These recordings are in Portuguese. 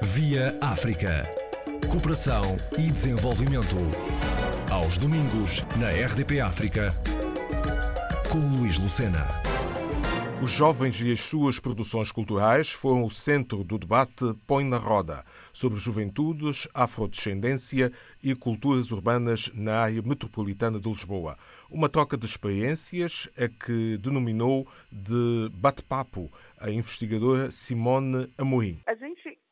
Via África. Cooperação e desenvolvimento. Aos domingos, na RDP África, com Luís Lucena. Os jovens e as suas produções culturais foram o centro do debate Põe na Roda sobre juventudes, afrodescendência e culturas urbanas na área metropolitana de Lisboa. Uma troca de experiências a que denominou de bate-papo a investigadora Simone Amorim. A gente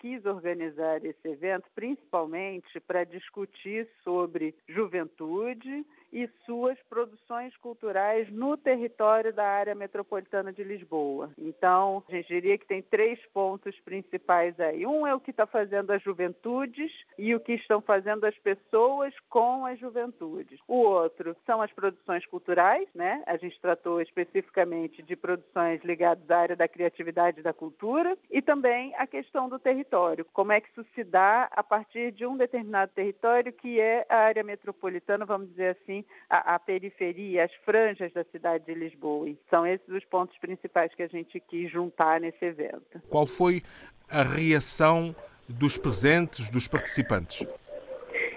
quis organizar esse evento principalmente para discutir sobre juventude e suas produções culturais no território da área metropolitana de Lisboa. Então, a gente diria que tem três pontos principais aí. Um é o que está fazendo as juventudes e o que estão fazendo as pessoas com as juventudes. O outro são as produções culturais, né? A gente tratou especificamente de produções ligadas à área da criatividade e da cultura e também a questão do território. Como é que isso se dá a partir de um determinado território que é a área metropolitana, vamos dizer assim, a, a, periferia, as franjas da cidade de Lisboa. E são esses os pontos principais que a gente quis juntar nesse evento. Qual foi a reação dos presentes, dos participantes?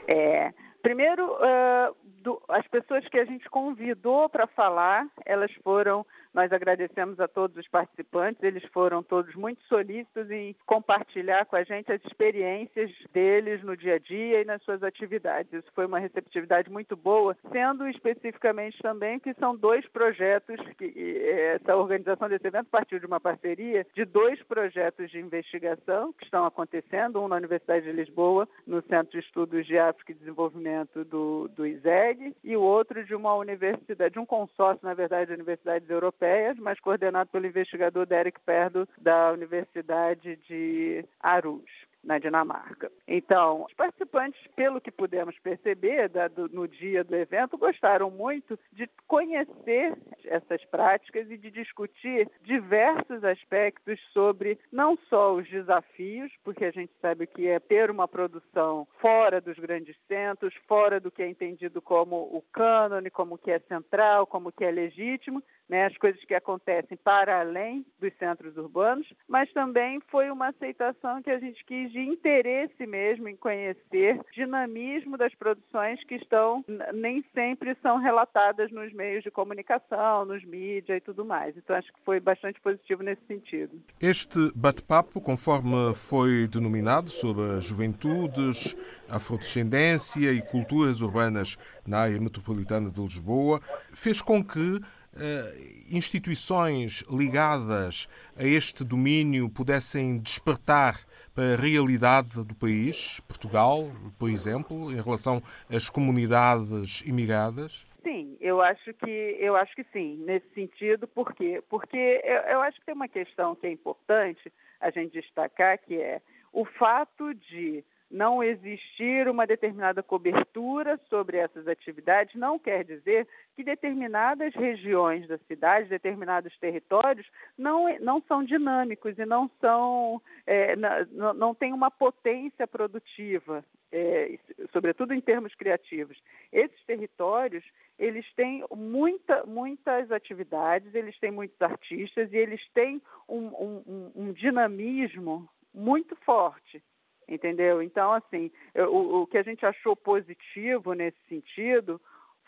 É, primeiro, uh, do, as pessoas que a gente convidou para falar, elas foram nós agradecemos a todos os participantes, eles foram todos muito solícitos em compartilhar com a gente as experiências deles no dia a dia e nas suas atividades. Isso foi uma receptividade muito boa, sendo especificamente também que são dois projetos, que essa organização desse evento partiu de uma parceria de dois projetos de investigação que estão acontecendo, um na Universidade de Lisboa, no Centro de Estudos de África e Desenvolvimento do, do ISEG, e o outro de uma universidade, de um consórcio, na verdade, de universidades europeias europeias, mas coordenado pelo investigador Derek Perdo da Universidade de Aarhus na Dinamarca. Então, os participantes, pelo que pudemos perceber da, do, no dia do evento, gostaram muito de conhecer essas práticas e de discutir diversos aspectos sobre não só os desafios, porque a gente sabe que é ter uma produção fora dos grandes centros, fora do que é entendido como o cânone, como que é central, como que é legítimo, né, as coisas que acontecem para além dos centros urbanos, mas também foi uma aceitação que a gente quis de interesse mesmo em conhecer dinamismo das produções que estão nem sempre são relatadas nos meios de comunicação, nos mídias e tudo mais. Então acho que foi bastante positivo nesse sentido. Este bate-papo, conforme foi denominado sobre as juventudes, afrodescendência e culturas urbanas na área metropolitana de Lisboa, fez com que eh, instituições ligadas a este domínio pudessem despertar a realidade do país, Portugal, por exemplo, em relação às comunidades imigradas? Sim, eu acho que eu acho que sim, nesse sentido, por quê? Porque eu, eu acho que tem uma questão que é importante a gente destacar, que é o fato de não existir uma determinada cobertura sobre essas atividades não quer dizer que determinadas regiões da cidade, determinados territórios, não, não são dinâmicos e não são, é, não, não têm uma potência produtiva, é, sobretudo em termos criativos. Esses territórios, eles têm muita, muitas atividades, eles têm muitos artistas e eles têm um, um, um dinamismo muito forte entendeu? Então, assim, o, o que a gente achou positivo nesse sentido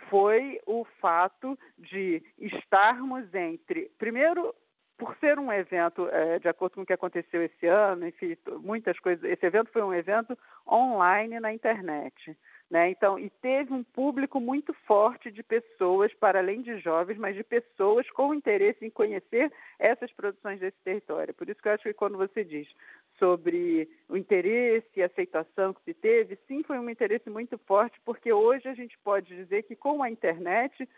foi o fato de estarmos entre, primeiro, por ser um evento, é, de acordo com o que aconteceu esse ano, enfim, muitas coisas, esse evento foi um evento online na internet. Né? Então, e teve um público muito forte de pessoas, para além de jovens, mas de pessoas com interesse em conhecer essas produções desse território. Por isso que eu acho que quando você diz sobre o interesse e aceitação que se teve, sim, foi um interesse muito forte, porque hoje a gente pode dizer que com a internet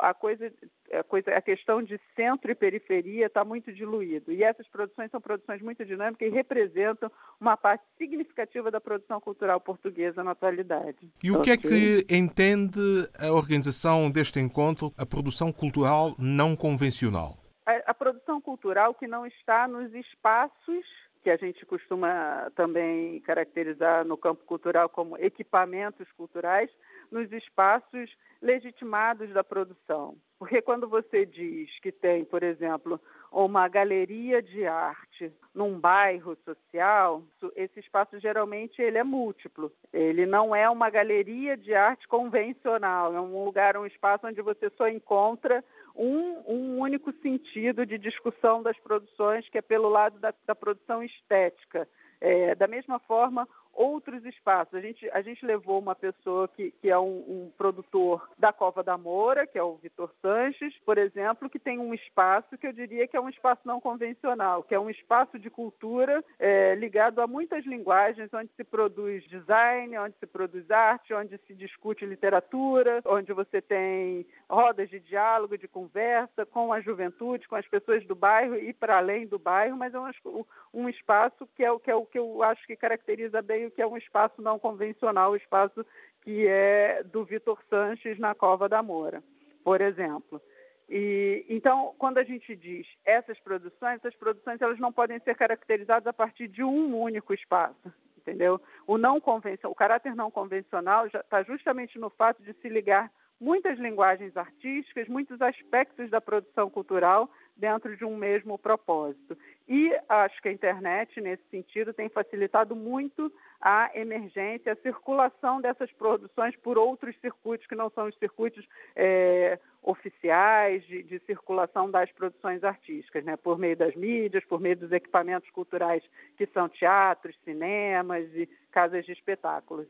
a coisa, a, coisa, a questão de centro e periferia está muito diluído. E essas produções são produções muito dinâmicas e representam uma parte significativa da produção cultural portuguesa na atualidade. E o okay. que é que entende a organização deste encontro, a produção cultural não convencional? a, a produção cultural que não está nos espaços que a gente costuma também caracterizar no campo cultural como equipamentos culturais, nos espaços legitimados da produção. Porque quando você diz que tem, por exemplo, uma galeria de arte num bairro social, esse espaço geralmente ele é múltiplo. Ele não é uma galeria de arte convencional, é um lugar, um espaço onde você só encontra um, um único sentido de discussão das produções, que é pelo lado da, da produção estética. É, da mesma forma, outros espaços. A gente, a gente levou uma pessoa que, que é um, um produtor da Cova da Moura, que é o Vitor Sanches, por exemplo, que tem um espaço que eu diria que é um espaço não convencional, que é um espaço de cultura é, ligado a muitas linguagens, onde se produz design, onde se produz arte, onde se discute literatura, onde você tem rodas de diálogo, de conversa com a juventude, com as pessoas do bairro e para além do bairro, mas é um, um espaço que é que, é o que eu acho que caracteriza bem creio que é um espaço não convencional, o espaço que é do Vitor Sanches na Cova da Moura, por exemplo. E, então, quando a gente diz essas produções, essas produções elas não podem ser caracterizadas a partir de um único espaço, entendeu? O não convencional, o caráter não convencional está justamente no fato de se ligar muitas linguagens artísticas, muitos aspectos da produção cultural dentro de um mesmo propósito. E acho que a internet, nesse sentido, tem facilitado muito a emergência, a circulação dessas produções por outros circuitos que não são os circuitos é, oficiais de, de, circulação das produções artísticas, né? por meio das mídias, por meio dos equipamentos culturais que são teatros, cinemas e casas de espetáculos.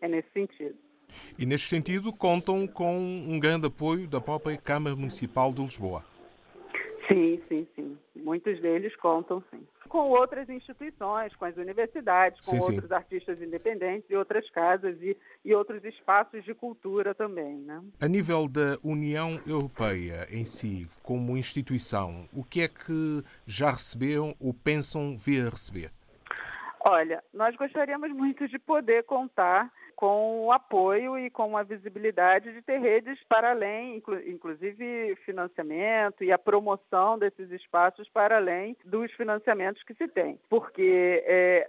É nesse sentido. E, neste sentido, contam com um grande apoio da própria Câmara Municipal de Lisboa. Sim, sim, sim. Muitos deles contam, sim. Com outras instituições, com as universidades, com sim, outros sim. artistas independentes e outras casas e, e outros espaços de cultura também. Né? A nível da União Europeia em si, como instituição, o que é que já receberam ou pensam vir a receber? Olha, nós gostaríamos muito de poder contar com o apoio e com a visibilidade de ter redes para além, inclusive financiamento e a promoção desses espaços para além dos financiamentos que se tem. Porque é,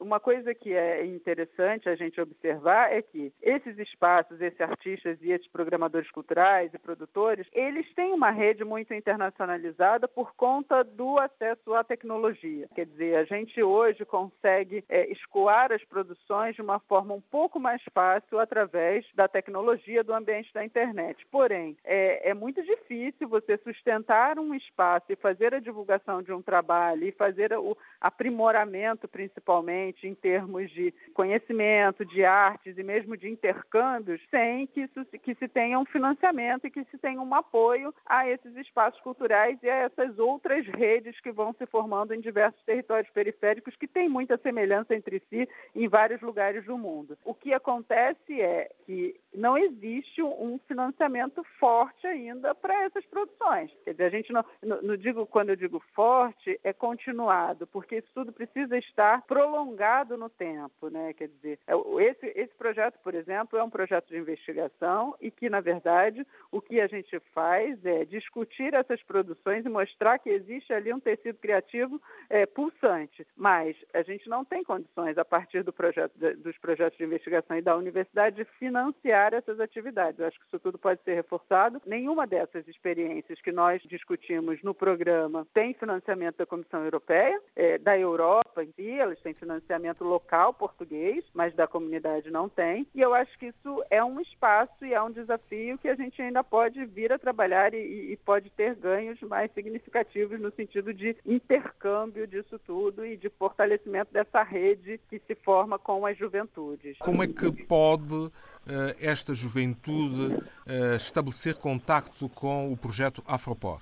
uma coisa que é interessante a gente observar é que esses espaços, esses artistas e esses programadores culturais e produtores, eles têm uma rede muito internacionalizada por conta do acesso à tecnologia. Quer dizer, a gente hoje consegue é, escoar as produções de uma forma um pouco mais fácil através da tecnologia do ambiente da internet. Porém, é, é muito difícil você sustentar um espaço e fazer a divulgação de um trabalho e fazer o aprimoramento, principalmente, em termos de conhecimento, de artes e mesmo de intercâmbios, sem que, isso, que se tenha um financiamento e que se tenha um apoio a esses espaços culturais e a essas outras redes que vão se formando em diversos territórios periféricos que têm muita semelhança entre si em vários lugares do mundo. O que acontece é que não existe um financiamento forte ainda para essas produções. Quer dizer, a gente não, não, não, digo, quando eu digo forte, é continuado, porque isso tudo precisa estar prolongado no tempo, né? Quer dizer, é esse, esse projeto, por exemplo, é um projeto de investigação e que, na verdade, o que a gente faz é discutir essas produções e mostrar que existe ali um tecido criativo é, pulsante. Mas a gente não tem condições, a partir do projeto, dos projetos de investigação e da universidade, de financiar essas atividades. Eu acho que isso tudo pode ser reforçado. Nenhuma dessas experiências que nós discutimos no programa tem financiamento da Comissão Europeia, é, da Europa em si, elas têm financiamento local português, mas da comunidade não tem. E eu acho que isso é um espaço e é um desafio que a gente ainda pode vir a trabalhar e, e pode ter ganhos mais significativos no sentido de intercâmbio disso tudo e de fortalecimento dessa rede que se forma com as juventudes. Como é que pode eh, esta juventude eh, estabelecer contacto com o projeto Afropor?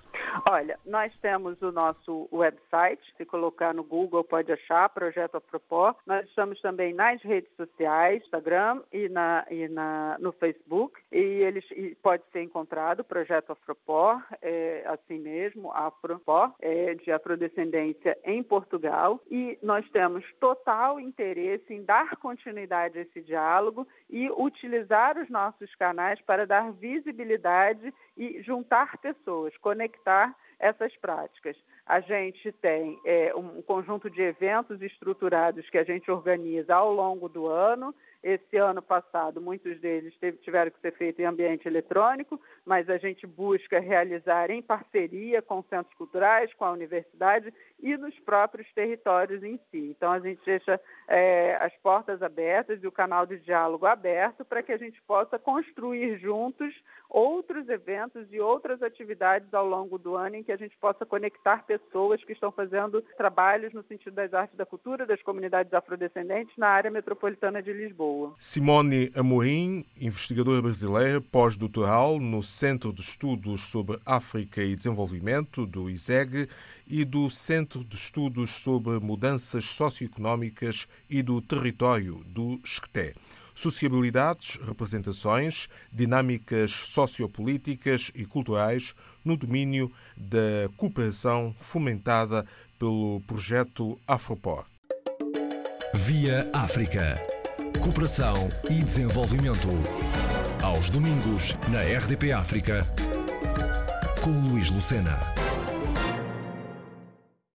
Olha, nós temos o nosso website, se colocar no Google pode achar, Projeto Apropó. Nós estamos também nas redes sociais, Instagram e, na, e na, no Facebook. E eles e pode ser encontrado, Projeto Afropó, é, assim mesmo, Afropó, é, de afrodescendência em Portugal. E nós temos total interesse em dar continuidade a esse diálogo e utilizar os nossos canais para dar visibilidade e juntar pessoas, conectar tá? Essas práticas. A gente tem é, um conjunto de eventos estruturados que a gente organiza ao longo do ano. Esse ano passado, muitos deles tiveram que ser feitos em ambiente eletrônico, mas a gente busca realizar em parceria com centros culturais, com a universidade e nos próprios territórios em si. Então, a gente deixa é, as portas abertas e o canal de diálogo aberto para que a gente possa construir juntos outros eventos e outras atividades ao longo do ano em que a gente possa conectar pessoas que estão fazendo trabalhos no sentido das artes da cultura, das comunidades afrodescendentes na área metropolitana de Lisboa. Simone Amorim, investigadora brasileira, pós-doutoral no Centro de Estudos sobre África e Desenvolvimento, do ISEG, e do Centro de Estudos sobre Mudanças Socioeconómicas e do Território, do SCTE sociabilidades, representações, dinâmicas sociopolíticas e culturais no domínio da cooperação fomentada pelo projeto Afropor. Via África. Cooperação e desenvolvimento. Aos domingos, na RDP África, com Luís Lucena.